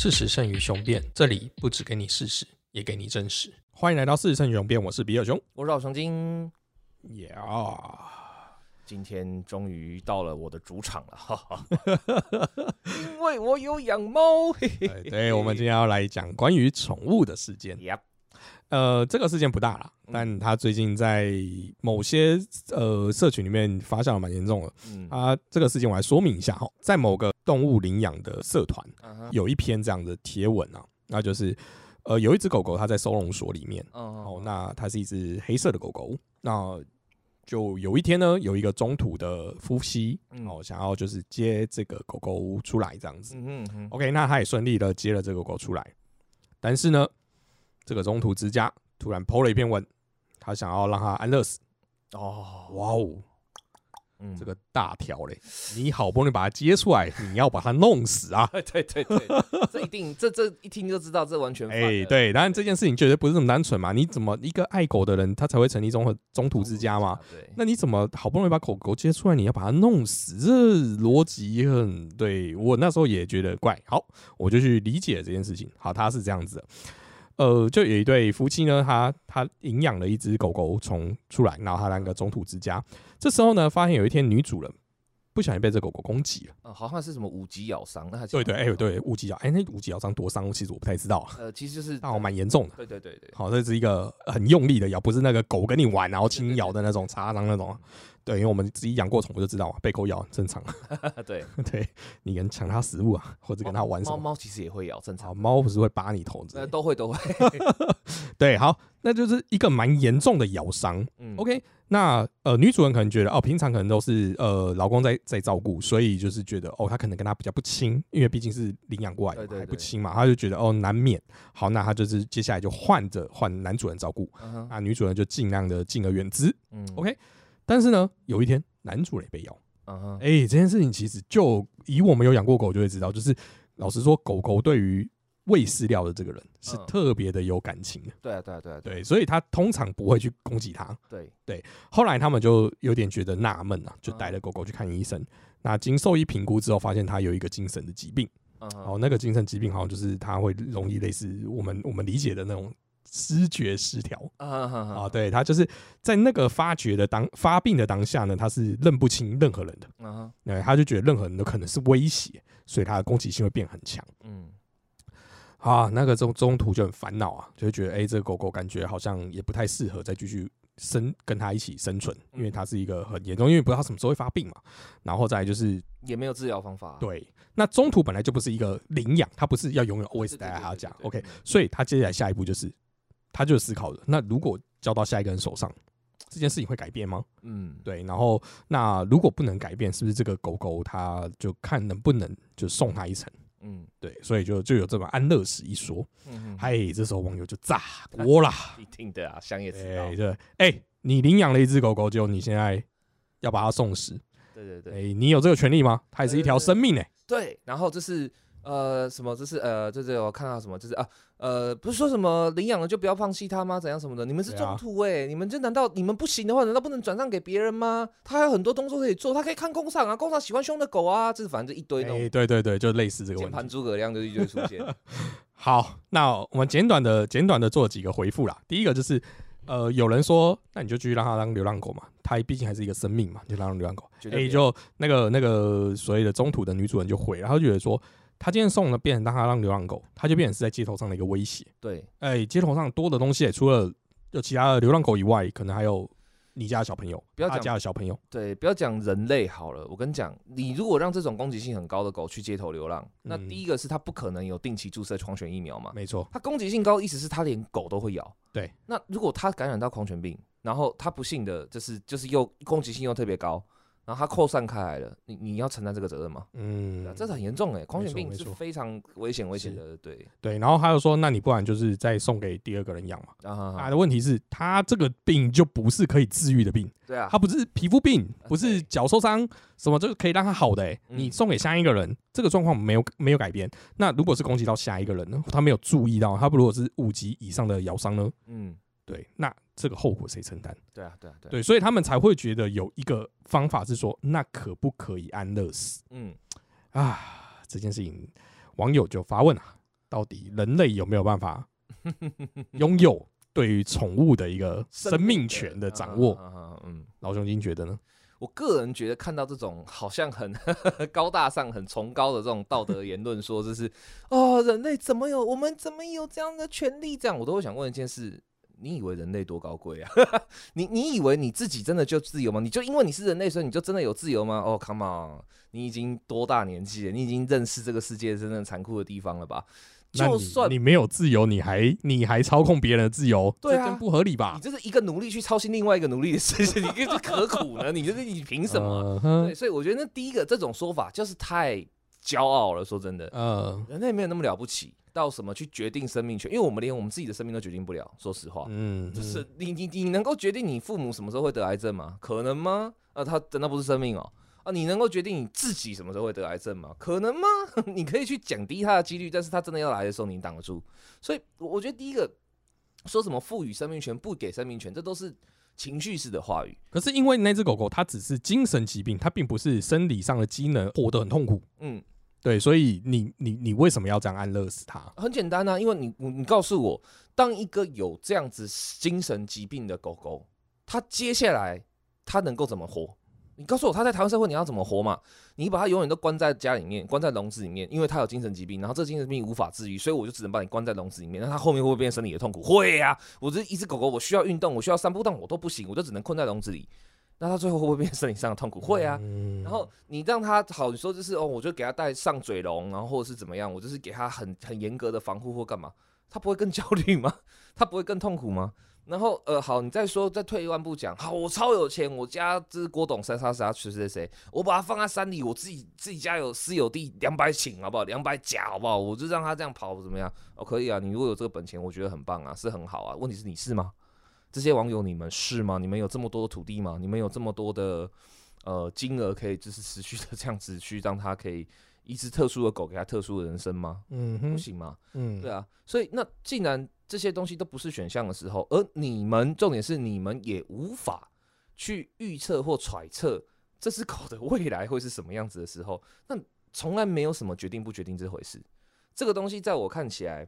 事实胜于雄辩，这里不只给你事实，也给你真实。欢迎来到事实胜于雄辩，我是比尔熊。我是老熊精，耶、今天终于到了我的主场了，哈哈，因为我有养猫，嘿嘿对对，我们今天要来讲关于宠物的事件。Yep 呃，这个事件不大啦，嗯但他最近在某些呃社群里面发酵的蛮严重的。嗯，啊，这个事件我来说明一下哈，在某个动物领养的社团，嗯有一篇这样的贴文啊，那就是呃有一只狗狗它在收容所里面，嗯哦，那它是一只黑色的狗狗，那就有一天呢，有一个中途的夫妻嗯哦，想要就是接这个狗狗出来这样子。嗯 OK，那他也顺利的接了这个狗狗出来，但是呢，这个中途之家突然 PO 了一篇文，他想要让他安乐死。哦，哇哦，嗯这个大条嘞！你好不容易把它接出来，你要把它弄死啊！对对对对，这一定，这这一听就知道，这完全犯哎、了，对，当然这件事情绝对不是这么单纯嘛。你怎么一个爱狗的人，他才会成立中和中途之家嘛？？对，那你怎么好不容易把狗狗接出来，你要把它弄死？这逻辑很对我那时候也觉得怪。好，我就去理解这件事情。好，他是这样子的，呃，就有一对夫妻呢，他他领养了一只狗狗从出来，然后他那个中途之家。这时候呢，发现有一天女主人不小心被这狗狗攻击了。嗯，好像是什么五级咬伤，那还是对对，哎、对，五级咬，哎、那五级咬伤多伤，其实我不太知道啊，呃，其实就是但我蛮严重的。对对对对，好，这是一个很用力的咬，不是那个狗跟你玩然后轻咬的那种擦伤那种。对，因为我们自己养过宠物就知道嘛，被狗咬很正常。对，对你跟抢它食物啊，或者跟它玩什猫么。猫其实也会咬，正，常，猫不是会扒你头之类呃，都会都会，对，好，那就是一个蛮严重的咬伤。嗯 OK，那呃，女主人可能觉得哦，平常可能都是呃老公在在照顾，所以就是觉得哦，他可能跟他比较不亲，因为毕竟是领养过来还不亲嘛，他就觉得哦难免。好，那他就是接下来就换着换男主人照顾，那女主人就尽量的敬而远之。嗯 OK 但是呢，有一天男主人也被咬，嗯哼，哎、这件事情其实就以我们有养过狗就会知道，就是老实说，狗狗对于喂饲料的这个人是嗯。特别的有感情的，对啊对啊对啊对，所以他通常不会去攻击他。对。对，后来他们就有点觉得纳闷啊，就带了狗狗去看医生。那经兽医评估之后，发现它有一个精神的疾病。哦，那个精神疾病好像就是它会容易类似我们我们理解的那种知觉失调啊。对，它就是在那个发觉的当发病的当下呢，他是认不清任何人的。对，他就觉得任何人都可能是威胁，所以他的攻击性会变很强嗯啊。那个中中途就很烦恼啊，就会觉得哎、这个狗狗感觉好像也不太适合再继续生跟它一起生存，因为它是一个很严重，因为不知道它什么时候会发病嘛。然后再来就是也没有治疗方法，对，那中途本来就不是一个领养，它不是要永远 always 待在他家对对对，OK，所以他接下来下一步就是，他就思考了，那如果交到下一个人手上，这件事情会改变吗？嗯，对，然后那如果不能改变，是不是这个狗狗它就看能不能就送它一程？嗯对，所以就就有这么安乐死一说。嗯哼，嗨，这时候网友就炸锅啦！一定的啊，想也知道哎，，对，哎，你领养了一只狗狗，就你现在要把它送死，对对对哎，你有这个权利吗？它也是一条生命呢。对，然后这是呃什么？这是呃，这是我看到什么？就是啊呃，不是说什么领养了就不要放弃它吗？怎样什么的？你们是中途哎、你们这难道你们不行的话，难道不能转让给别人吗？他还有很多动作可以做，他可以看工厂啊，工厂喜欢凶的狗啊，这是反正就一堆那哎，种对对对，就类似这个键问题。盘诸葛亮就一堆出现。好，那我们简短的简短的做几个回复啦。第一个就是，呃，有人说，那你就继续让他当流浪狗嘛，他毕竟还是一个生命嘛，就让流浪狗。哎、就那个那个所谓的中途的女主人就回，然后就觉得说，他今天送了变成让他当流浪狗，他就变成是在街头上的一个威胁。对，哎、街头上多的东西，除了有其他的流浪狗以外，可能还有你家的小朋友，他不要讲家的小朋友。对，不要讲人类好了，我跟你讲，你如果让这种攻击性很高的狗去街头流浪，那嗯第一个是它不可能有定期注射狂犬疫苗嘛，没错，它攻击性高，意思是它连狗都会咬。对，那如果它感染到狂犬病，然后它不幸的就是就是又攻击性又特别高，然后它扩散开来了，你你要承担这个责任吗？嗯啊，，这是很严重哎，狂犬病是非常危险危险的，对对。然后他又说，那你不然就是再送给第二个人养嘛。啊他的问题是，他这个病就不是可以治愈的病，对啊，他不是皮肤病，不是对脚受伤，什么就是可以让他好的、欸。嗯你送给下一个人，这个状况没有没有改变。那如果是攻击到下一个人呢？他没有注意到，他如果是五级以上的咬伤呢？嗯，对，那这个后果谁承担？对啊对啊对啊，对，所以他们才会觉得有一个方法是说，那可不可以安乐死嗯啊？这件事情，网友就发问啊，到底人类有没有办法 拥有对于宠物的一个生命权的掌握？嗯，老兄金觉得呢？我个人觉得看到这种好像很 高大上、很崇高的这种道德言论，说这是哦，人类怎么有我们怎么有这样的权利？这样我都会想问一件事：你以为人类多高贵啊？你你以为你自己真的就自由吗？你就因为你是人类，所以你就真的有自由吗？哦，Come on，你已经多大年纪了？你已经认识这个世界真正残酷的地方了吧？就算你没有自由，你还你还操控别人的自由，对啊，不合理吧？你这是一个奴隶去操心另外一个奴隶的事情，你这是何苦呢？你这是你凭什么？对，所以我觉得那第一个这种说法就是太骄傲了。说真的，嗯，人类没有那么了不起，到什么去决定生命权？因为我们连我们自己的生命都决定不了。说实话，嗯，就是你你你能够决定你父母什么时候会得癌症吗？可能吗？啊，他真的不是生命哦。啊，你能够决定你自己什么时候会得癌症吗？可能吗？你可以去降低它的几率，但是它真的要来的时候，你挡得住。所以，我觉得第一个说什么赋予生命权、不给生命权，这都是情绪式的话语。可是，因为那只狗狗它只是精神疾病，它并不是生理上的机能活得很痛苦。嗯，对，所以你你你为什么要这样安乐死它？很简单啊，因为你你告诉我，当一个有这样子精神疾病的狗狗，它接下来它能够怎么活？你告诉我他在台湾社会你要怎么活嘛？你把他永远都关在家里面，关在笼子里面，因为他有精神疾病，然后这精神病无法治愈，所以我就只能把你关在笼子里面。那他后面会不会变成生理的痛苦？会呀！我这一只狗狗，我需要运动，我需要散步，但我都不行，我就只能困在笼子里。那他最后会不会变成生理上的痛苦？会啊。然后你让他好，你说就是哦，我就给他戴上嘴笼，然后或者是怎么样，我就是给他很很严格的防护或干嘛，他不会更焦虑吗？他不会更痛苦吗？然后，呃，好，你再说，再退一万步讲，好，我超有钱，我家这是郭董三啥啥谁谁谁，我把它放在山里，我自己自己家有私有地两百顷，好不好？两百甲，好不好？我就让他这样跑，怎么样？哦，可以啊，你如果有这个本钱，我觉得很棒啊，是很好啊。问题是你是吗？这些网友你们是吗？你们有这么多的土地吗？你们有这么多的呃金额可以就是持续的这样子去让他可以一只特殊的狗给他特殊的人生吗？嗯，不行吗？嗯，对啊，所以那既然。这些东西都不是选项的时候，而你们重点是你们也无法去预测或揣测这只狗的未来会是什么样子的时候，那从来没有什么决定不决定这回事。这个东西在我看起来，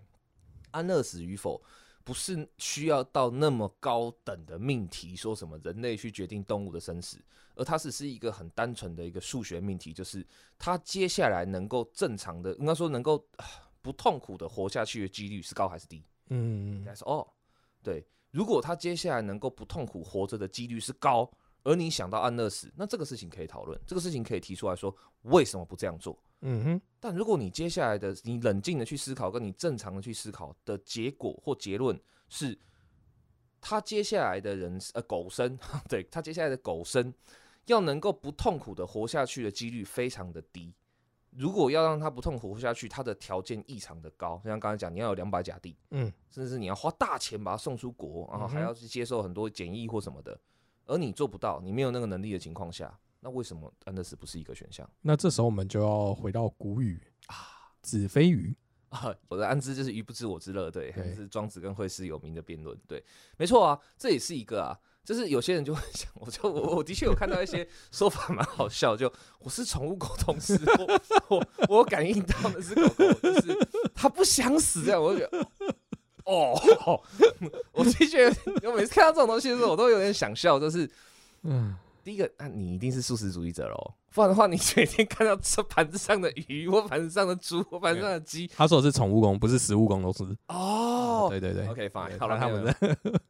安乐死与否不是需要到那么高等的命题，说什么人类去决定动物的生死，而它只是一个很单纯的一个数学命题，就是它接下来能够正常的，应该说能够不痛苦的活下去的几率是高还是低？嗯，他说哦，对，如果他接下来能够不痛苦活着的几率是高，而你想到安乐死，那这个事情可以讨论，这个事情可以提出来说为什么不这样做？嗯哼。但如果你接下来的你冷静的去思考，跟你正常的去思考的结果或结论是，他接下来的人呃狗生，对他接下来的狗生要能够不痛苦的活下去的几率非常的低。如果要让他不痛苦活下去，他的条件异常的高，就像刚才讲，你要有两百甲地，嗯，甚至是你要花大钱把他送出国，然后还要去接受很多检疫或什么的，而你做不到，你没有那个能力的情况下，那为什么安德斯不是一个选项？那这时候我们就要回到古语啊，“子非鱼”，啊，我的安知就是鱼不知我之乐，对，是庄子跟惠施有名的辩论，对，没错啊，这也是一个啊。就是有些人就会想，我就我我的确有看到一些说法蛮好笑，就我是宠物沟通师，我我我感应到的是狗狗，就是它不想死这样，我就觉得哦，我的确我每次看到这种东西的时候，我都有点想笑，就是嗯，第一个，那你一定是素食主义者喽，不然的话，你每天看到这盘子上的鱼，或盘子上的猪，或盘子上的鸡，他说的是宠物工，不是食物工，都是 哦，对对对，OK fine，好了，他们的。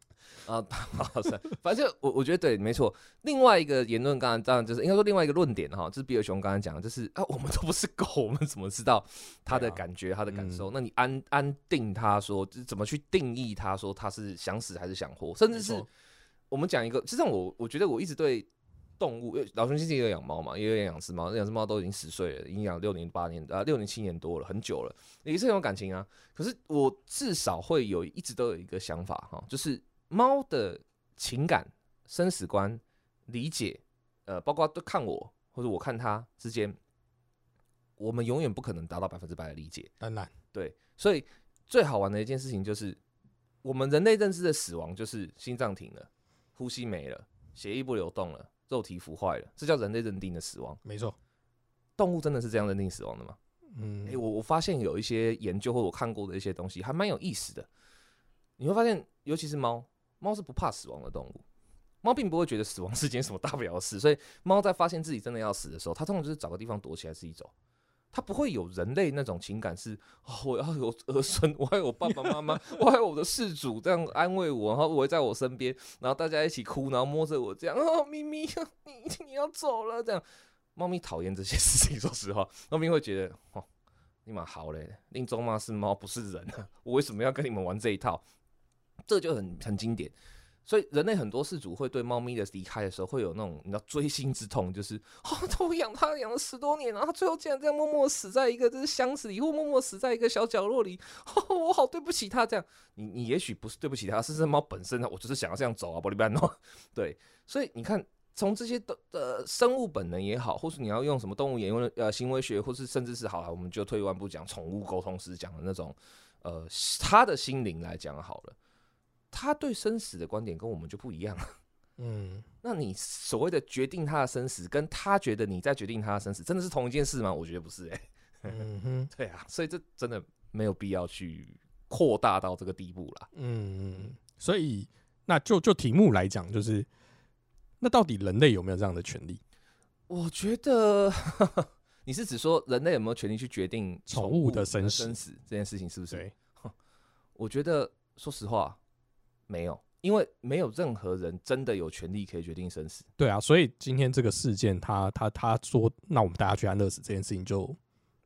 啊，好是，反正我我觉得对，没错。另外一个言论，刚刚当然就是应该说另外一个论点哈，就是比尔熊刚刚讲的，就是啊，我们都不是狗，我们怎么知道他的感觉、他的感受？那你安安定他说，怎么去定义他说他是想死还是想活？甚至是我们讲一个，实际上我我觉得我一直对动物，老兄亲戚也有养猫嘛，也有养只猫，养只猫都已经十岁了，已经养六年八年啊，六年七年多了，很久了，也是很有感情啊。可是我至少会有一直都有一个想法哈，就是。猫的情感、生死观、理解，呃，包括都看我或者我看它之间，我们永远不可能达到百分之百的理解。当然，对，所以最好玩的一件事情就是，我们人类认知的死亡就是心脏停了、呼吸没了、血液不流动了、肉体腐坏了，这叫人类认定的死亡。没错，动物真的是这样认定死亡的吗？嗯哎、，我我发现有一些研究或我看过的一些东西，还蛮有意思的。你会发现，尤其是猫，猫是不怕死亡的动物。猫并不会觉得死亡 是件什么大不了的事，所以猫在发现自己真的要死的时候，它通常就是找个地方躲起来自己走。它不会有人类那种情感是，哦，我要有儿孙，我还有我爸爸妈妈，我还有我的事主这样安慰我，然后围在我身边，然后大家一起哭，然后摸着我这样，哦，咪咪，你你要走了这样。猫咪讨厌这些事情，说实话，猫咪会觉得，哦，你蛮好嘞，令中妈是猫不是人啊，我为什么要跟你们玩这一套？这就很很经典。所以人类很多事主会对猫咪的离开的时候，会有那种你知道锥心之痛，就是 哦，我养它养了十多年，然后最后竟然这样默默死在一个就是箱子里，或默默死在一个小角落里，哦，我好对不起它。这样，你你也许不是对不起它，是这猫本身呢，我就是想要这样走啊，玻璃班诺。对，所以你看，从这些的呃生物本能也好，或是你要用什么动物演用呃行为学，或是甚至是好了，我们就退一万步讲宠物沟通师讲的那种呃他的心灵来讲好了。他对生死的观点跟我们就不一样。嗯，那你所谓的决定他的生死，跟他觉得你在决定他的生死，真的是同一件事吗？我觉得不是、欸，嗯哼，对啊，所以这真的没有必要去扩大到这个地步啦。嗯，所以那就就题目来讲，就是那到底人类有没有这样的权利？我觉得你是指说人类有没有权利去决定宠物的生生死生死这件事情，是不是？对，我觉得说实话没有，因为没有任何人真的有权利可以决定生死。对啊，所以今天这个事件，他他他说，那我们大家去安乐死这件事情就，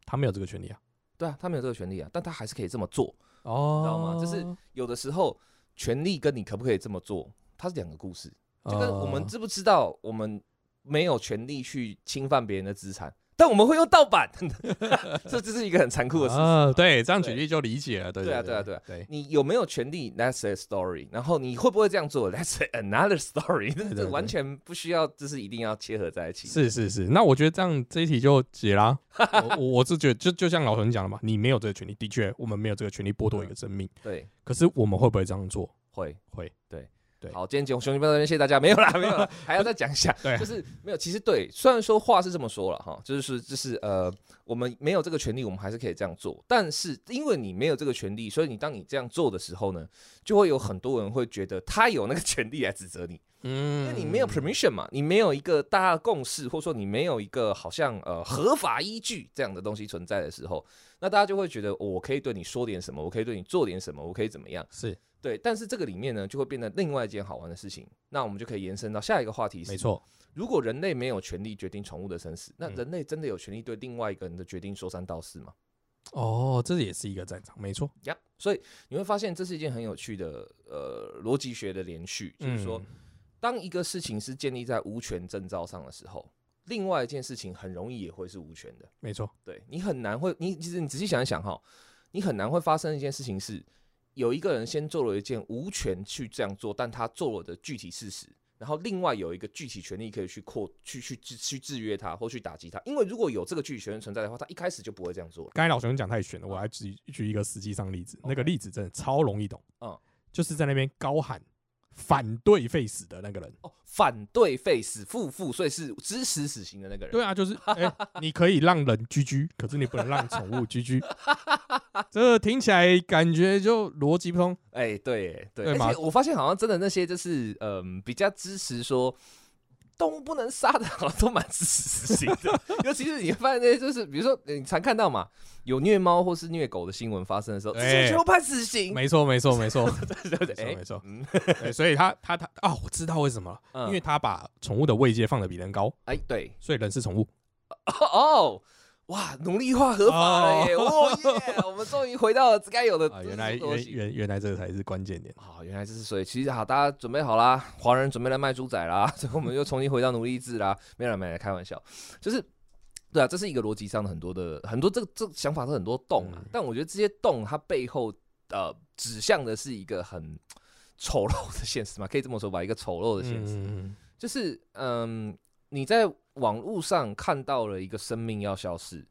他没有这个权利啊。对啊，他没有这个权利啊，但他还是可以这么做。哦知道吗就是有的时候，权利跟你可不可以这么做，它是两个故事。就跟我们哦知不知道，我们没有权利去侵犯别人的资产，但我们会用盗版，这这是一个很残酷的事实。啊，对，这样举例就理解了。对对啊对对啊对啊对，你有没有权利？That's a story。然后你会不会这样做？That's another story 这。完全不需要，就是一定要切合在一起。是是是。那我觉得这样这一题就解啦。我我我是觉得，就就像老陈讲的嘛，你没有这个权利，的确，我们没有这个权利剥夺一个生命。对，可是我们会不会这样做？会会。对对好，今天节目兄弟们这边谢谢大家，没有啦，没有啦，还要再讲一下。对就是没有，其实对，虽然说话是这么说了哈，就是就是呃，我们没有这个权利，我们还是可以这样做。但是因为你没有这个权利，所以你当你这样做的时候呢，就会有很多人会觉得他有那个权利来指责你，嗯因为你没有 permission 嘛，你没有一个大家的共识，或者说你没有一个好像呃合法依据这样的东西存在的时候，那大家就会觉得、哦我可以对你说点什么，我可以对你做点什么，我可以怎么样。是对，但是这个里面呢，就会变得另外一件好玩的事情。那我们就可以延伸到下一个话题是：没，错。如果人类没有权利决定宠物的生死，那嗯人类真的有权利对另外一个人的决定说三道四吗？哦，这也是一个战场，没错。呀、所以你会发现这是一件很有趣的呃逻辑学的连续，就是说，嗯当一个事情是建立在无权证照上的时候，另外一件事情很容易也会是无权的。没错。对你很难会，你其实你仔细想一想哈，你很难会发生一件事情是，有一个人先做了一件无权去这样做，但他做了的具体事实，然后另外有一个具体权利可以去扩去去去去制约他或去打击他，因为如果有这个具体权利存在的话，他一开始就不会这样做了。刚才老熊讲太悬了，我来举举一个实际上例子，那个例子真的超容易懂。嗯就是在那边高喊反对废死的那个人。哦，反对废死负负，所以是支持死刑的那个人。对啊，就是哎、你可以让人居居，可是你不能让宠物居居。这听起来感觉就逻辑不通。哎、对耶对，而且我发现好像真的那些就是嗯、比较支持说动物不能杀的，好像都蛮支持死刑的。尤其是你会发现那些就是比如说你常看到嘛，有虐猫或是虐狗的新闻发生的时候，直接哎全部判死刑。没错，没错，没错，对对对，哎没错没错嗯所以他他他啊，我知道为什么因为他把宠物的位阶放的比人高，哎对所以人是宠物。哦。哇，奴隶化合法了耶！哦耶，我们终于回到了该有的啊，原来原原原来这个才是关键点。好，原来这是所以，其实好，大家准备好啦，华人准备来卖猪仔啦，所以我们又重新回到奴隶制啦，没有啦，没有，开玩笑，就是，对啊，这是一个逻辑上的很多的很多这个这个想法是很多洞啊，嗯。但我觉得这些洞它背后呃指向的是一个很丑陋的现实嘛，可以这么说吧，一个丑陋的现实，嗯，就是嗯，你在网络上看到了一个生命要消失。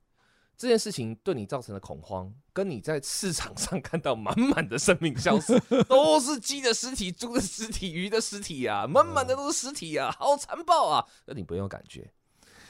这件事情对你造成的恐慌，跟你在市场上看到满满的生命消失，都是鸡的尸体、猪的尸体、鱼的尸体啊，满满的都是尸体啊，好残暴啊！那你不用有感觉，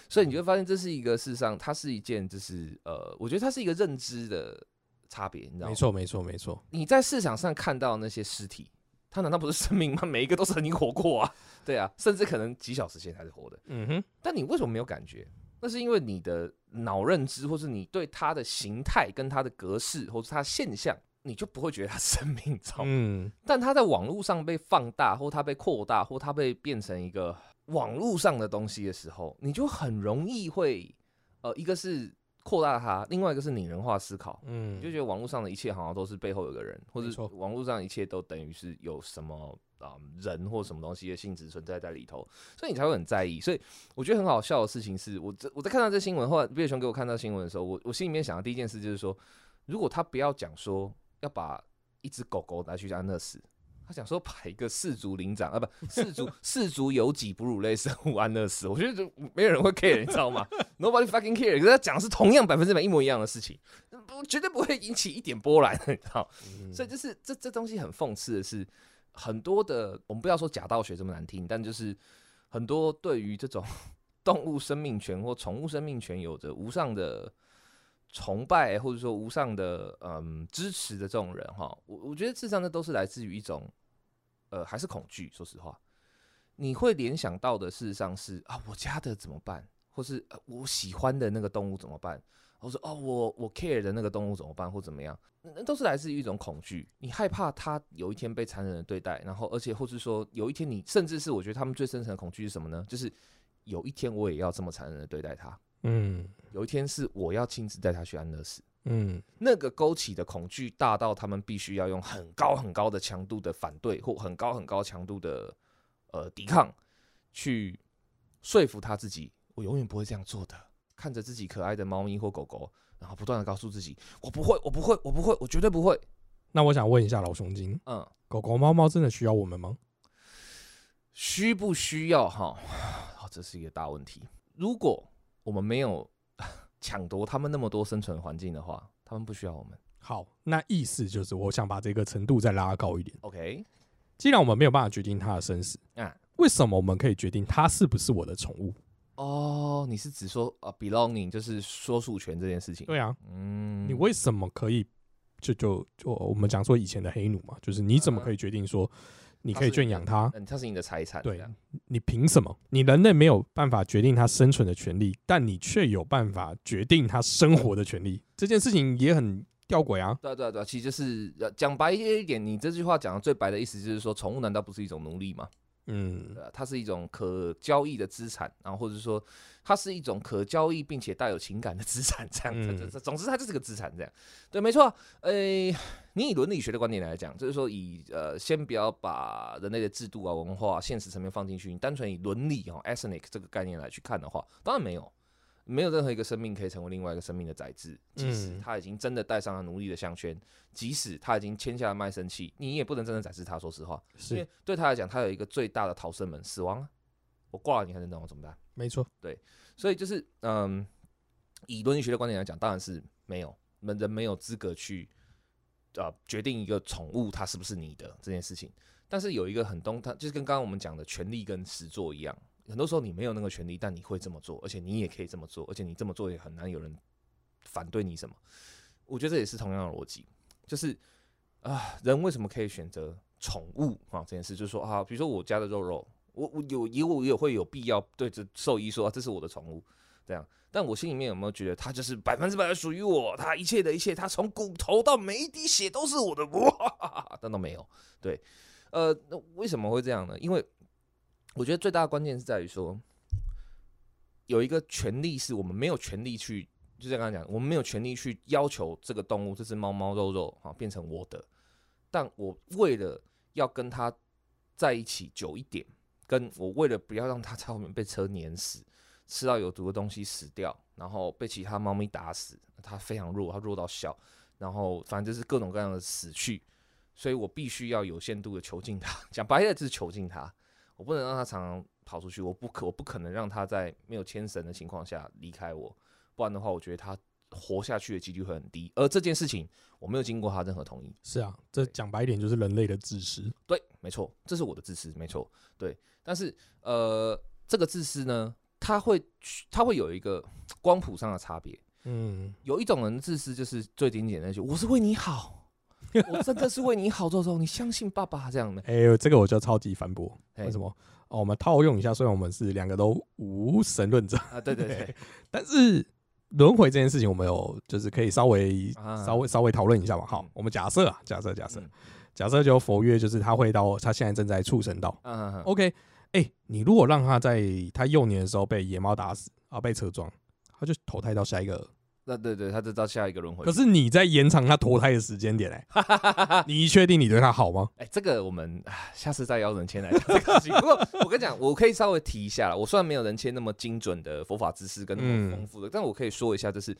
所以你就会发现这是一个事实上，它是一件就是呃，我觉得它是一个认知的差别，你知道吗？没错，没错，没错。你在市场上看到那些尸体，它难道不是生命吗？每一个都曾经活过啊，对啊，甚至可能几小时前才是活的。嗯哼，但你为什么没有感觉？那是因为你的脑认知，或是你对它的形态、跟它的格式，或是它现象，你就不会觉得它生命，知道吗？嗯，但它在网络上被放大，或它被扩大，或它被变成一个网络上的东西的时候，你就很容易会，呃，一个是扩大它，另外一个是拟人化思考。嗯，你就觉得网络上的一切好像都是背后有个人，或者网络上一切都等于是有什么啊、人或什么东西的性质存在在里头，所以你才会很在意。所以我觉得很好笑的事情是，我这我在看到这新闻，后来毕业雄给我看到新闻的时候，我我心里面想的第一件事就是说，如果他不要讲说要把一只狗狗拿去安乐死。他想说排一个氏族灵长啊，不四族四族有几哺乳类生物安乐死，我觉得就没有人会 care，你知道吗？Nobody fucking care。可是他讲的是同样百分之百一模一样的事情，不绝对不会引起一点波澜，你知道？嗯所以就是这这东西很讽刺的是，很多的我们不要说假道学这么难听，但就是很多对于这种 动物生命权或宠物生命权有着无上的崇拜，或者说无上的嗯支持的这种人哈，我我觉得事实上那都是来自于一种呃还是恐惧，说实话，你会联想到的事实上是啊我家的怎么办，或是、我喜欢的那个动物怎么办，或者哦我我 care 的那个动物怎么办或怎么样，那那都是来自于一种恐惧，你害怕它有一天被残忍的对待，然后而且或是说有一天你甚至是我觉得他们最深层的恐惧是什么呢？就是有一天我也要这么残忍的对待它，嗯有一天是我要亲自带他去安乐死。嗯那个勾起的恐惧大到他们必须要用很高很高的强度的反对或很高很高强度的呃抵抗，去说服他自己，我永远不会这样做的。看着自己可爱的猫咪或狗狗，然后不断的告诉自己，我不会，我不会，我不会，我绝对不会。那我想问一下老熊精，嗯，狗狗、猫猫真的需要我们吗？需不需要哈？好，这是一个大问题。如果我们没有 抢夺他们那么多生存环境的话，他们不需要我们。好，那意思就是我想把这个程度再拉高一点。OK，既然我们没有办法决定他的生死，啊，为什么我们可以决定他是不是我的宠物？哦，你是指说啊，belonging 就是说属权这件事情？对啊，嗯，你为什么可以就就就我们讲说以前的黑奴嘛，就是你怎么可以决定说你可以圈养它？嗯，它是你的财产，对呀你凭什么？你人类没有办法决定它生存的权利，但你却有办法决定它生活的权利。这件事情也很吊诡啊。对啊对啊对啊，其实就是呃讲白一点，你这句话讲的最白的意思就是说，宠物难道不是一种奴隶吗？嗯它是一种可交易的资产，然后或者说它是一种可交易并且带有情感的资产，这样，嗯总之它就是个资产，这样，对，没错。呃，你以伦理学的观点来讲，就是说以呃，先不要把人类的制度啊、文化、现实层面放进去，你单纯以伦理哦 （ethnic） 这个概念来去看的话，当然没有。没有任何一个生命可以成为另外一个生命的宰制，即使嗯他已经真的戴上了奴隶的项圈，即使他已经签下了卖身契，你也不能真的宰制他。说实话，因为对他来讲，他有一个最大的逃生门——死亡啊！我挂了你还能等我怎么办？没错。对所以就是，嗯，以伦理学的观点来讲，当然是没有，人人没有资格去呃决定一个宠物它是不是你的这件事情。但是有一个很东，它就是跟刚刚我们讲的权利跟实作一样，很多时候你没有那个权利，但你会这么做，而且你也可以这么做，而且你这么做也很难有人反对你什么。我觉得这也是同样的逻辑，就是啊，人为什么可以选择宠物啊这件事，就是说啊，比如说我家的肉肉，我我有也我也会有必要对着兽医说、啊、这是我的宠物，这样。但我心里面有没有觉得它就是百分之百属于我？它一切的一切，它从骨头到每一滴血都是我的，哇！但都没有。对，呃，那为什么会这样呢？因为我觉得最大的关键是在于说，有一个权利是我们没有权利去，就像刚才讲，我们没有权利去要求这个动物，这只猫猫肉肉啊变成我的，但我为了要跟它在一起久一点，跟我为了不要让它在后面被车碾死，吃到有毒的东西死掉，然后被其他猫咪打死，它非常弱，它弱到小，然后反正就是各种各样的死去，所以我必须要有限度的囚禁它，讲白了就是囚禁它，我不能让他常常跑出去，我不可我不可能让他在没有牵绳的情况下离开我，不然的话，我觉得他活下去的几率会很低，而这件事情我没有经过他任何同意。是啊，这讲白一点就是人类的自私。对，没错，这是我的自私，没错，对。但是呃，这个自私呢，他会去它会有一个光谱上的差别。嗯，有一种人自私就是最经典的那句：“我是为你好，我真的是为你好，周周，你相信爸爸这样的。哎、这个我就超级反驳。为什么？哦，我们套用一下，虽然我们是两个都无神论者，啊，对对对，但是轮回这件事情，我们有就是可以稍微、啊稍微稍微讨论一下嘛。好嗯，我们假设啊，假设假设、嗯假设就佛曰，就是他会到他现在正在畜生道。嗯嗯嗯 OK，哎、你如果让他在他幼年的时候被野猫打死啊，被车撞，他就投胎到下一个。那对对，他就到下一个轮回可。是你在延长他投胎的时间点、哎，你确定你对他好吗？哎、这个我们下次再邀人签来讲这个事情。不过我跟你讲，我可以稍微提一下了。我虽然没有人签那么精准的佛法知识跟那么嗯丰富的，但我可以说一下，就是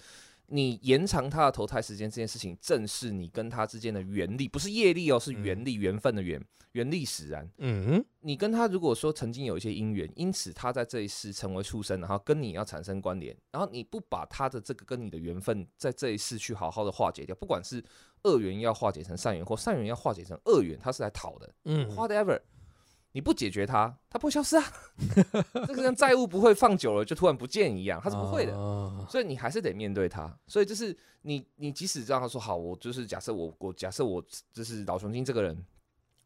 你延长他的投胎时间这件事情，正是你跟他之间的原力，不是业力哦，是缘力、缘分的缘，缘力使然。嗯，你跟他如果说曾经有一些因缘，因此他在这一世成为畜生，然后跟你要产生关联，然后你不把他的这个跟你的缘分在这一世去好好的化解掉，不管是恶缘要化解成善缘，或善缘要化解成恶缘，他是来讨的。嗯 whatever，你不解决它，它不会消失啊。这个跟债务不会放久了就突然不见一样，它是不会的。的。所以你还是得面对它。所以就是你，你即使让他说好，我就是假设我我假设我就是老雄精这个人，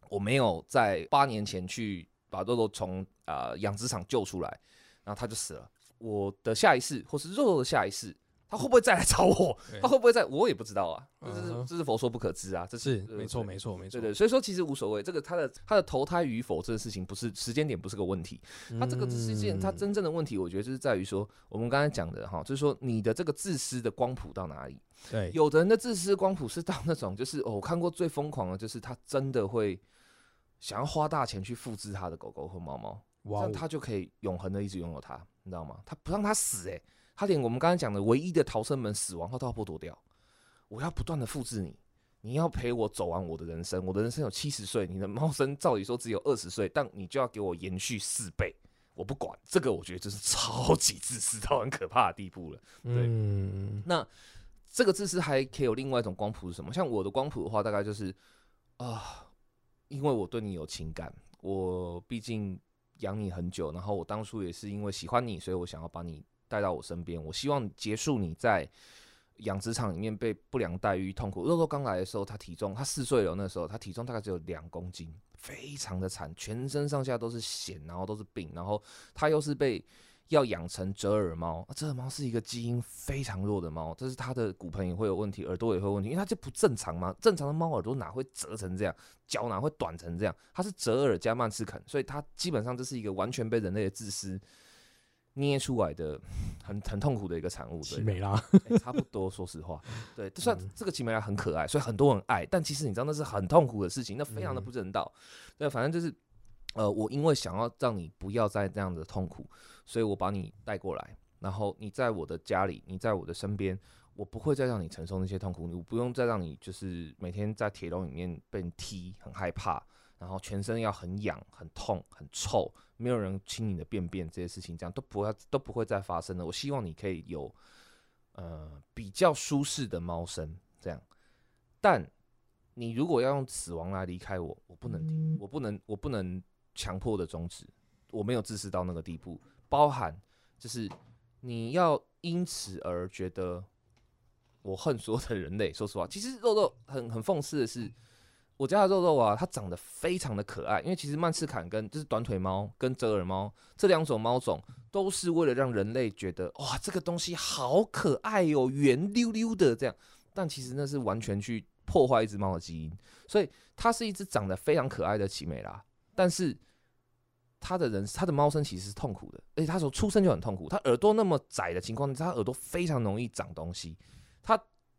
我没有在八年前去把肉肉从啊养殖场救出来，然后他就死了。我的下一世，或是肉肉的下一世，他会不会再来找我？他会不会再？我也不知道啊。这是这是佛说不可知啊。这是对没错，没错，没错。对对，所以说其实无所谓，这个他的他的投胎与否这个事情不是时间点不是个问题，他这个只是一件他嗯真正的问题，我觉得就是在于说我们刚才讲的哈，就是说你的这个自私的光谱到哪里？对有的人的自私光谱是到那种就是哦，我看过最疯狂的就是他真的会想要花大钱去复制他的狗狗和猫猫，这样他就可以永恒的一直拥有它，你知道吗？他不让它死、欸，他连我们刚才讲的唯一的逃生门死亡他都要剥夺掉。我要不断的复制你，你要陪我走完我的人生。我的人生有七十岁，你的猫生照理说只有二十岁，但你就要给我延续四倍。我不管这个，我觉得就是超级自私到很可怕的地步了。嗯，那这个自私还可以有另外一种光谱是什么？像我的光谱的话，大概就是啊、因为我对你有情感，我毕竟养你很久，然后我当初也是因为喜欢你，所以我想要把你带到我身边，我希望结束你在养殖场里面被不良待遇痛苦。肉肉刚来的时候，他体重他四岁了，那时候他体重大概只有两公斤，非常的惨，全身上下都是癣，然后都是病，然后他又是被要养成折耳猫，折耳猫是一个基因非常弱的猫，这是它的骨盆也会有问题，耳朵也会有问题，因为它就不正常嘛。正常的猫耳朵哪会折成这样，脚哪会短成这样？它是折耳加曼斯肯，所以它基本上这是一个完全被人类的自私捏出来的，很很痛苦的一个产物。对奇美拉，欸差不多，说实话，对，就算嗯这个奇美拉很可爱，所以很多人爱，但其实你知道那是很痛苦的事情，那非常的嗯不人道。对，反正就是，呃，我因为想要让你不要再这样的痛苦，所以我把你带过来，然后你在我的家里，你在我的身边，我不会再让你承受那些痛苦，你不用再让你就是每天在铁笼里面被踢，很害怕，然后全身要很痒、很痛、很臭，没有人亲你的便便，这些事情这样都不会都不会再发生了。我希望你可以有呃比较舒适的猫生这样，但你如果要用死亡来离开我，我不能听，我不能，我不能强迫的终止，我没有自私到那个地步，包含就是你要因此而觉得我恨所有的人类。说实话，其实肉肉很很讽刺的是，我家的肉肉啊，它长得非常的可爱，因为其实曼赤坎跟就是短腿猫跟折耳猫这两种猫种，都是为了让人类觉得哇，这个东西好可爱哟、圆溜溜的这样。但其实那是完全去破坏一只猫的基因，所以它是一只长得非常可爱的奇美拉，但是它的人它的猫生其实是痛苦的，而且它从出生就很痛苦，它耳朵那么窄的情况，它耳朵非常容易长东西，它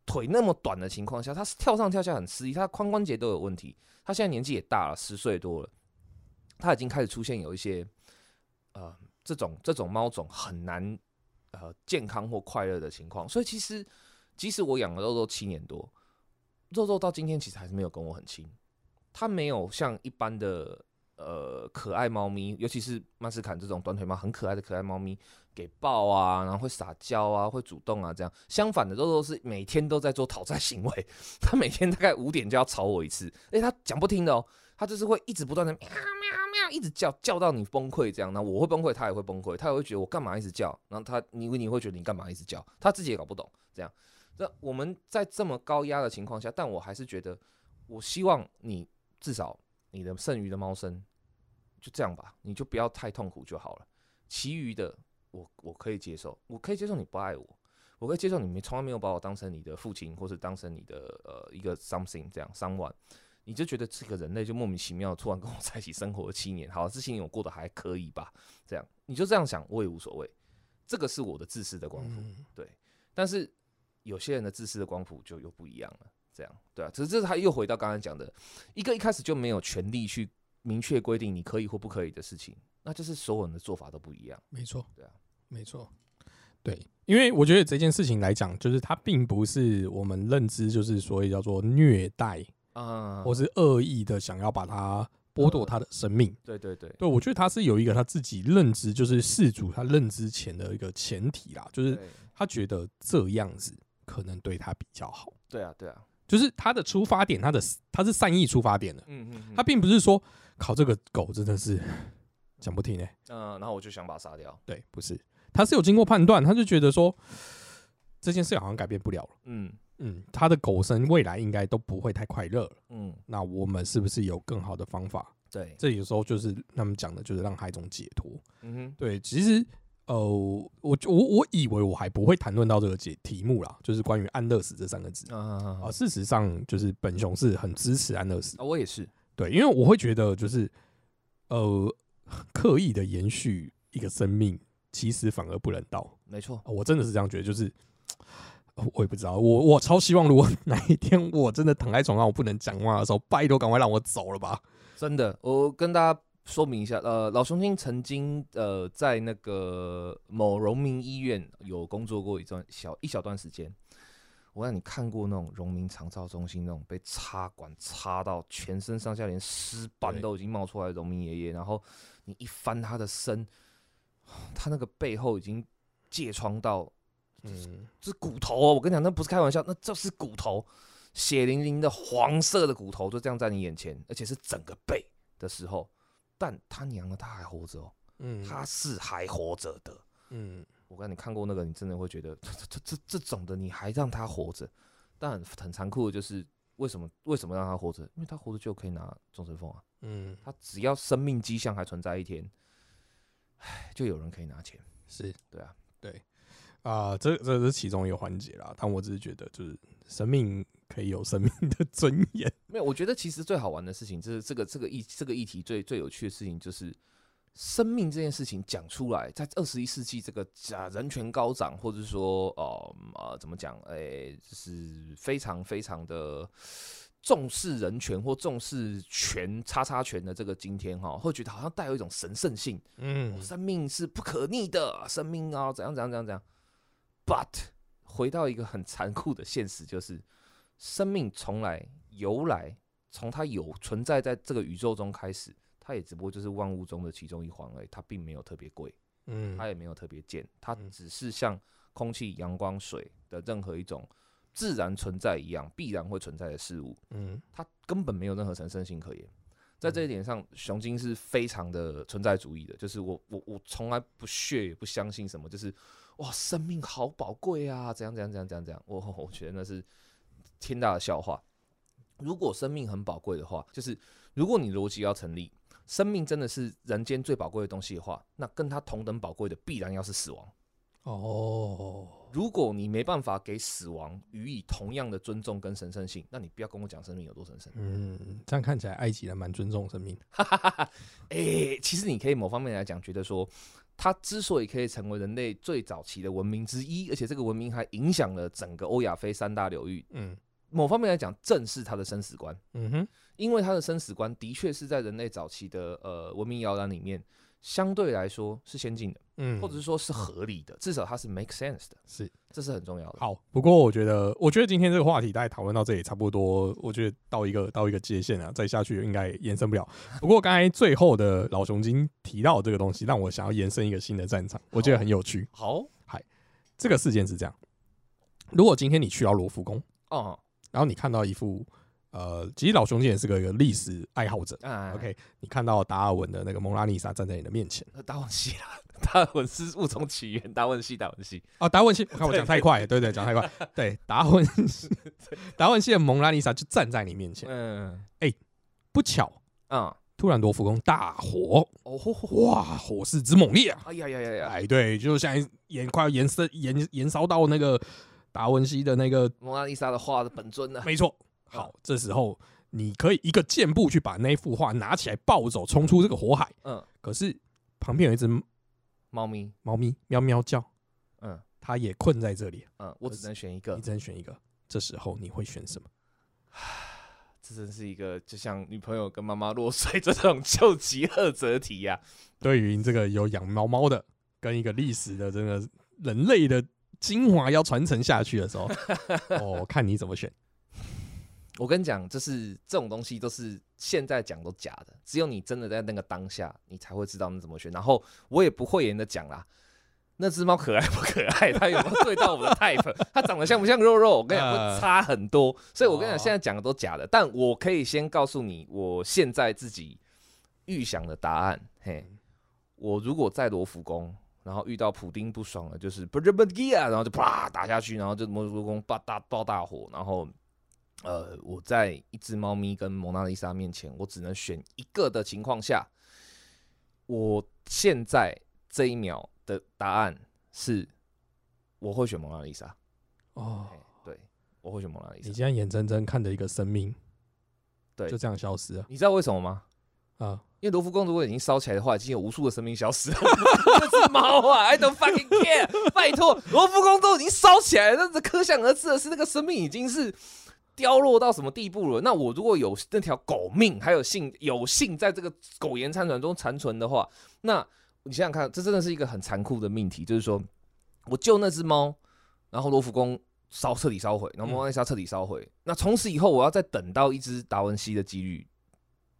腿那么短的情况下，它是跳上跳下很吃力，它髋关节都有问题，它现在年纪也大了，十岁多了，它已经开始出现有一些呃这种这种猫种很难呃健康或快乐的情况，所以其实即使我养了肉肉七年多，肉肉到今天其实还是没有跟我很亲，它没有像一般的呃可爱猫咪，尤其是曼斯坎这种短腿猫很可爱的可爱猫咪，给抱啊，然后会撒娇啊，会主动啊这样。相反的，肉肉是每天都在做讨债行为，它每天大概五点就要吵我一次，而且它讲不听的哦。它就是会一直不断的喵喵喵一直叫，叫到你崩溃这样。那我会崩溃，它也会崩溃，它也会觉得我干嘛一直叫，然后它你你会觉得你干嘛一直叫，它自己也搞不懂这样。那我们在这么高压的情况下，但我还是觉得，我希望你至少你的剩余的猫生就这样吧，你就不要太痛苦就好了。其余的我我可以接受，我可以接受你不爱我，我可以接受你没从来没有把我当成你的父亲，或是当成你的呃一个 something 这样 someone，你就觉得这个人类就莫名其妙突然跟我在一起生活了七年，好，这七年我过得还可以吧？这样你就这样想，我也无所谓。这个是我的自私的光谱，嗯对。但是有些人的自私的光谱就又不一样了，这样对啊。只是这是他又回到刚才讲的，一个一开始就没有权利去明确规定你可以或不可以的事情，那就是所有人的做法都不一样。没错，对啊，没错，对，因为我觉得这件事情来讲，就是它并不是我们认知，就是所谓叫做虐待，啊、或是恶意的想要把它剥夺他的生命。对对对，对，我觉得他是有一个他自己认知，就是事主他认知前的一个前提啦，就是他觉得这样子可能对他比较好，对啊对啊，就是他的出发点，他的他是善意出发点的，嗯嗯，他并不是说考这个狗真的是讲不听呢、嗯、然后我就想把他杀掉，对，不是，他是有经过判断，他就觉得说这件事好像改变不了了。嗯嗯，他的狗生未来应该都不会太快乐了。嗯，那我们是不是有更好的方法？对，这有时候就是他们讲的，就是让他一种解脱。嗯哼，对，其实呃，我我我以为我还不会谈论到这个解题目啦，就是关于安乐死这三个字啊啊啊。事实上，就是本熊是很支持安乐死啊，，我也是，对，因为我会觉得就是呃，刻意的延续一个生命，其实反而不人道。没错，我真的是这样觉得，就是我也不知道，我我超希望，如果哪一天我真的躺在床上我不能讲话的时候，拜托赶快让我走了吧。真的，我跟大家说明一下，呃，老雄心曾经呃在那个某荣民医院有工作过一段小一小段时间。我让你看过那种荣民长照中心那种被插管插到全身上下连尸斑都已经冒出来的荣民爷爷，然后你一翻他的身，他那个背后已经疥疮到嗯，这是骨头哦，我跟你讲，那不是开玩笑，那就是骨头，血淋淋的黄色的骨头就这样在你眼前，而且是整个背的时候，但他娘的他还活着哦，嗯。他是还活着的。嗯我跟你看过那个，你真的会觉得这这这这种的你还让他活着，但很很残酷的就是为什么为什么让他活着？因为他活着就可以拿终身俸啊，嗯，他只要生命迹象还存在一天，唉，就有人可以拿钱。是对啊，对啊、这这是其中一个环节啦。但我只是觉得，就是生命可以有生命的尊严。没有，我觉得其实最好玩的事情，就是这个这个议这个议题最最有趣的事情，就是生命这件事情讲出来，在二十一世纪这个假人权高涨，或者说呃呃怎么讲，诶、就是非常非常的重视人权或重视权叉叉权的这个今天哈，会觉得好像带有一种神圣性，嗯生命是不可逆的，生命啊怎样怎样怎样怎样。But 回到一个很残酷的现实，就是生命从来由来，从它有存在在这个宇宙中开始，它也只不过就是万物中的其中一环而已，它并没有特别贵，嗯它也没有特别贱，它嗯只是像空气、阳光、水的任何一种自然存在一样，必然会存在的事物。嗯它根本没有任何神圣性可言。在这一点上，熊精是非常的存在主义的，就是我我我从来不屑也不相信什么，就是哇生命好宝贵啊，怎样怎样怎样怎样怎样，我我觉得那是天大的笑话。如果生命很宝贵的话，就是如果你逻辑要成立，生命真的是人间最宝贵的东西的话，那跟它同等宝贵的必然要是死亡。哦，如果你没办法给死亡予以同样的尊重跟神圣性，那你不要跟我讲生命有多神圣。嗯，这样看起来埃及人蛮尊重生命的。哈哈哈哈，哎，其实你可以某方面来讲，觉得说，它之所以可以成为人类最早期的文明之一，而且这个文明还影响了整个欧亚非三大流域，嗯某方面来讲，正是他的生死观。嗯哼，因为他的生死观的确是在人类早期的呃文明摇篮里面，相对来说是先进的，嗯，或者是说是合理的，至少它是 make sense 的，是这是很重要的。好。不过我觉得，我觉得今天这个话题大概讨论到这里差不多，我觉得到一个到一个界限啊，再下去应该延伸不了。不过刚才最后的老熊精提到这个东西，让我想要延伸一个新的战场，我觉得很有趣。好嗨这个事件是这样：如果今天你去到罗浮宫，哦，然后你看到一幅呃，其实老兄弟也是个一个历史爱好者。啊 OK，你看到达尔文的那个蒙娜丽莎站在你的面前。达文西啊，达文是物种起源，达文西，达文西，啊，达文西，我看我讲太快了，对对，讲太快，对，达文西，达文西的蒙娜丽莎就站在你面前，嗯哎不巧，嗯，突然罗浮宫大火，哦吼吼，哇，火势之猛烈啊！哎呀呀呀呀，哎，对，就像延快要延伸延延烧到那个达文西的那个，蒙娜丽莎的画的本尊呢？没错。好，这时候你可以一个箭步去把那幅画拿起来抱走，冲出这个火海。嗯，可是旁边有一只猫咪，猫咪喵喵叫，嗯它也困在这里，嗯，我只能选一个你，只能选一个。这时候你会选什么？这真是一个就像女朋友跟妈妈落水这种救急二择题呀。对于这个有养猫猫的，跟一个历史的这个人类的精华要传承下去的时候，哦，看你怎么选。我跟你讲，就是这种东西都是现在讲都假的，只有你真的在那个当下，你才会知道你怎么选。然后我也不讳言的讲啦，那只猫可爱不可爱，它有没有对到我的 type，它长得像不像肉肉，我跟你讲呃会差很多。所以我跟你讲，哦现在讲的都假的，但我可以先告诉你，我现在自己预想的答案。嘿，我如果在罗浮宫。然后遇到普丁不爽了，就是不是不是啊，然后就啪打下去，然后就魔术工爆大爆大火，然后呃，我在一只猫咪跟蒙娜丽莎面前，我只能选一个的情况下，我现在这一秒的答案是，我会选蒙娜丽莎。哦，对，我会选蒙娜丽莎你。竟然眼睁睁看着一个生命，对就这样消失了你知道为什么吗？啊！因为罗浮宫如果已经烧起来的话，已经有无数的生命消失了。这只猫啊，I don't fucking care。拜托，罗浮宫都已经烧起来了，那这可想而知的是，那个生命已经是凋落到什么地步了。那我如果有那条狗命，还有幸有幸在这个苟延残喘中残存的话，那你想想看，这真的是一个很残酷的命题，就是说我救那只猫，然后罗浮宫烧彻底烧毁，然后蒙娜丽莎彻底烧毁，那从此以后我要再等到一只达文西的几率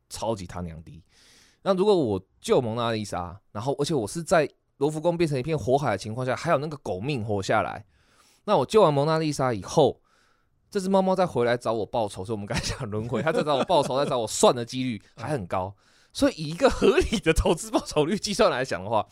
超级他娘低。那如果我救蒙娜丽莎，然后而且我是在罗浮宫变成一片火海的情况下，还有那个狗命活下来，那我救完蒙娜丽莎以后，这只猫猫再回来找我报仇，所以我们刚才讲轮回，它再找我报仇，再找我算的几率 还很高。所以以一个合理的投资报酬率计算来讲的话，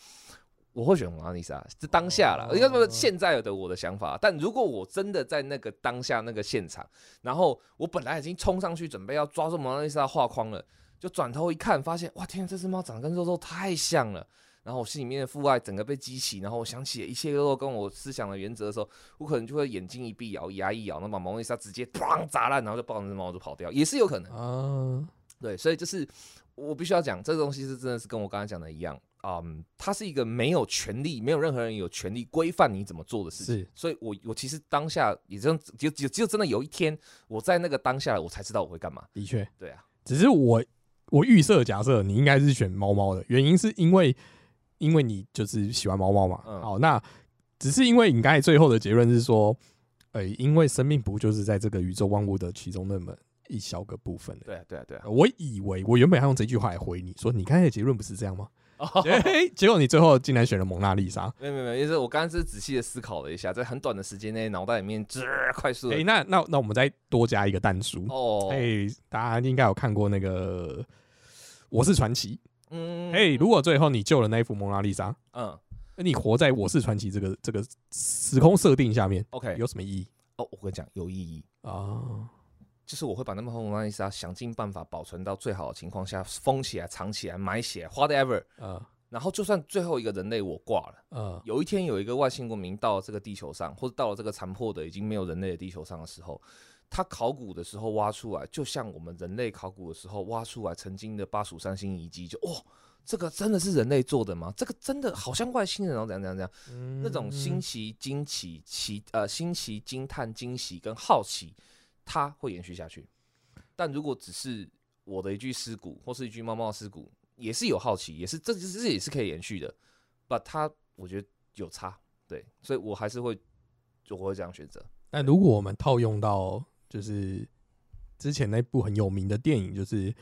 我会选蒙娜丽莎，这当下了，应该说现在的我的想法。但如果我真的在那个当下那个现场，然后我本来已经冲上去准备要抓住蒙娜丽莎画框了，就转头一看，发现哇天啊，这只猫长得跟肉肉太像了。然后我心里面的父爱整个被激起，然后我想起了一切肉肉跟我思想的原则的时候，我可能就会眼睛一闭，咬牙一咬，然后把蒙娜丽莎直接砰砸烂，然后就抱着那只猫就跑掉，也是有可能。啊，对，所以就是我必须要讲，这个东西是真的是跟我刚才讲的一样，嗯，它是一个没有权利，没有任何人有权利规范你怎么做的事情。是所以我我其实当下也真只有只有真的有一天，我在那个当下，我才知道我会干嘛。的确，对啊，只是我我预设假设你应该是选猫猫的，原因是因为因为你就是喜欢猫猫嘛。嗯好，那只是因为你刚才最后的结论是说，呃，因为生命不就是在这个宇宙万物的其中那么一小个部分的。对啊，对啊，对啊。我以为我原本要用这句话来回你说，你刚才的结论不是这样吗？哦，哎，结果你最后竟然选了蒙娜丽莎。没有没有没有，就是我刚刚是仔细的思考了一下，在很短的时间内，脑袋里面吱快速的哎，那那那我们再多加一个蛋书。哦，哎，大家应该有看过那个《我是传奇》。嗯哎，如果最后你救了那一幅蒙娜丽莎，嗯那你活在我是传奇这个这个时空设定下面，，OK，有什么意义哦，我跟你讲有意义，啊？就是我会把那么蒙娜丽莎想尽办法保存到最好的情况下，封起来、藏起来、埋起来，whatever。呃然后就算最后一个人类我挂了，呃，有一天有一个外星文明到了这个地球上，或者到了这个残破的已经没有人类的地球上的时候，他考古的时候挖出来，就像我们人类考古的时候挖出来曾经的巴蜀三星遗迹，就哦，这个真的是人类做的吗？这个真的好像外星人哦，怎样怎样怎样，嗯那种新奇、惊奇、奇呃新奇、惊叹、惊喜跟好奇，它会延续下去。但如果只是我的一具尸骨，或是一具猫猫的尸骨，也是有好奇，也是这这这也是可以延续的。把它我觉得有差，对，所以我还是会就我会这样选择。但如果我们套用到就是之前那部很有名的电影，就是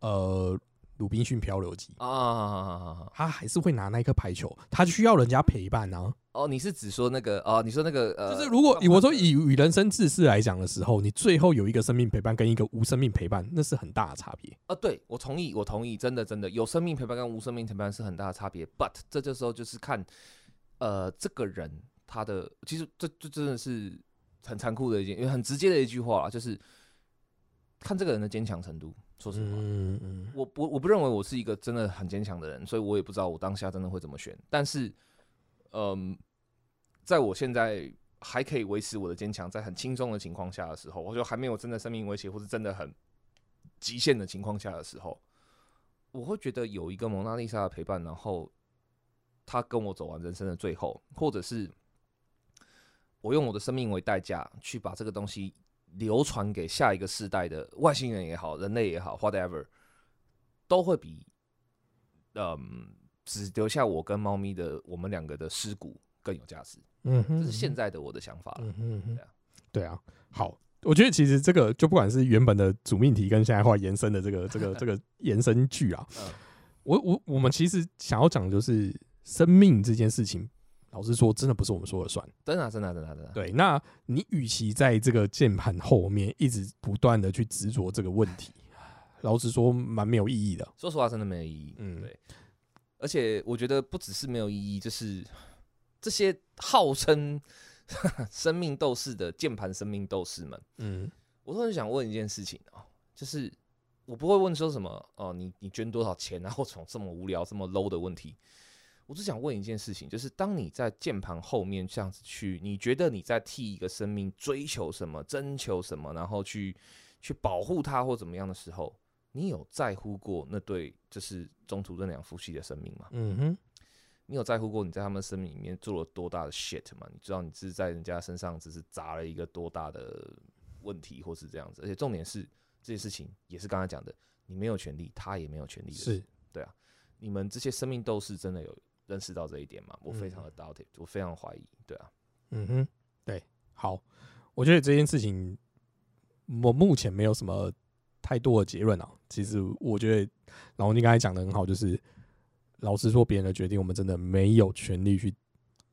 呃鲁滨逊漂流记，啊，他还是会拿那颗排球，他需要人家陪伴啊。哦，你是指说那个哦？你说那个呃，就是如果漫画我说以与人生自私来讲的时候，你最后有一个生命陪伴跟一个无生命陪伴，那是很大的差别。啊，对我同意，我同意，真的真的有生命陪伴跟无生命陪伴是很大的差别。But 这这时候就是看，呃，这个人他的其实这这真的是很残酷的一件，因为很直接的一句话啦，就是看这个人的坚强程度。说实话，嗯嗯我我我不认为我是一个真的很坚强的人，所以我也不知道我当下真的会怎么选。但是，嗯，在我现在还可以维持我的坚强，在很轻松的情况下的时候，我就还没有真的生命威胁或是真的很极限的情况下的时候，我会觉得有一个蒙娜丽莎的陪伴，然后他跟我走完人生的最后，或者是我用我的生命为代价去把这个东西流传给下一个世代的外星人也好，人类也好，whatever，都会比嗯只留下我跟猫咪的我们两个的尸骨更有价值。嗯哼，这是现在的我的想法了。嗯哼对啊，对啊，好。我觉得其实这个就不管是原本的主命题跟现在话延伸的这个 这个这个延伸句啊，嗯我我我们其实想要讲的就是生命这件事情，老实说，真的不是我们说了算。真的啊、真的啊、真的啊、真的啊。对，那你与其在这个键盘后面一直不断的去执着这个问题，老实说，蛮没有意义的。说实话，真的没有意义。嗯对。而且我觉得不只是没有意义，就是这些号称 生命斗士的键盘生命斗士们，嗯我都很想问一件事情哦，就是我不会问说什么哦，你你捐多少钱啊，或从这么无聊、这么 low 的问题。我只想问一件事情，就是当你在键盘后面这样子去，你觉得你在替一个生命追求什么、征求什么，然后去去保护它或怎么样的时候，你有在乎过那对就是中途这两夫妻的生命吗？嗯哼，你有在乎过你在他们生命里面做了多大的 shit 吗？你知道你是在人家身上只是砸了一个多大的问题，或是这样子？而且重点是这件事情也是刚才讲的，你没有权利，他也没有权利的对啊你们这些生命斗士真的有认识到这一点嘛？我非常嗯的 doubt 我非常怀疑。对啊，嗯哼，对，好，我觉得这件事情我目前没有什么太多的结论啊。其实我觉得然后你刚才讲的很好，就是老实说，别人的决定我们真的没有权利去，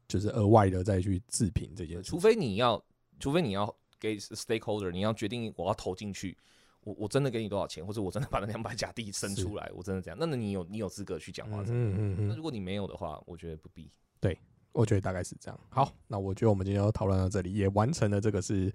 就是额外的再去自评这件事除。非你要，除非你要给 stakeholder，你要决定我要投进去。我我真的给你多少钱，或者我真的把那两百甲地生出来，我真的这样，那那你有你有资格去讲话嗯这个。嗯嗯嗯，那如果你没有的话，我觉得不必。对我觉得大概是这样。好，那我觉得我们今天要讨论到这里，也完成了这个是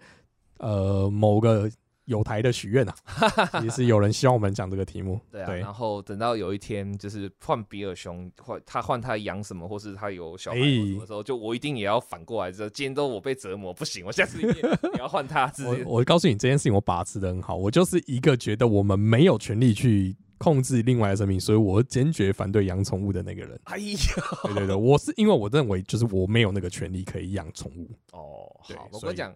呃某个有台的许愿啊，也是有人希望我们讲这个题目。对啊，对然后等到有一天就是换比尔熊换他换他养什么，或是他有小孩的时候，就我一定也要反过来，说今天都我被折磨，不行，我下次一定也要换他。我我告诉你这件事情，我把持的很好。我就是一个觉得我们没有权利去控制另外的生命，所以我坚决反对养宠物的那个人。哎呀，对对对，我是因为我认为就是我没有那个权利可以养宠物。哦，好，我跟你讲，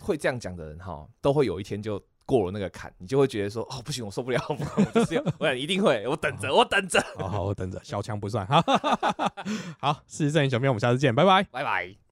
会这样讲的人哈，都会有一天就过了那个坎，你就会觉得说，哦，不行，我受不了，我就是要，我想一定会，我等着，我等着，好好，我等着，小强不算。哈，好，事实证明，小编，我们下次见，拜拜。拜拜。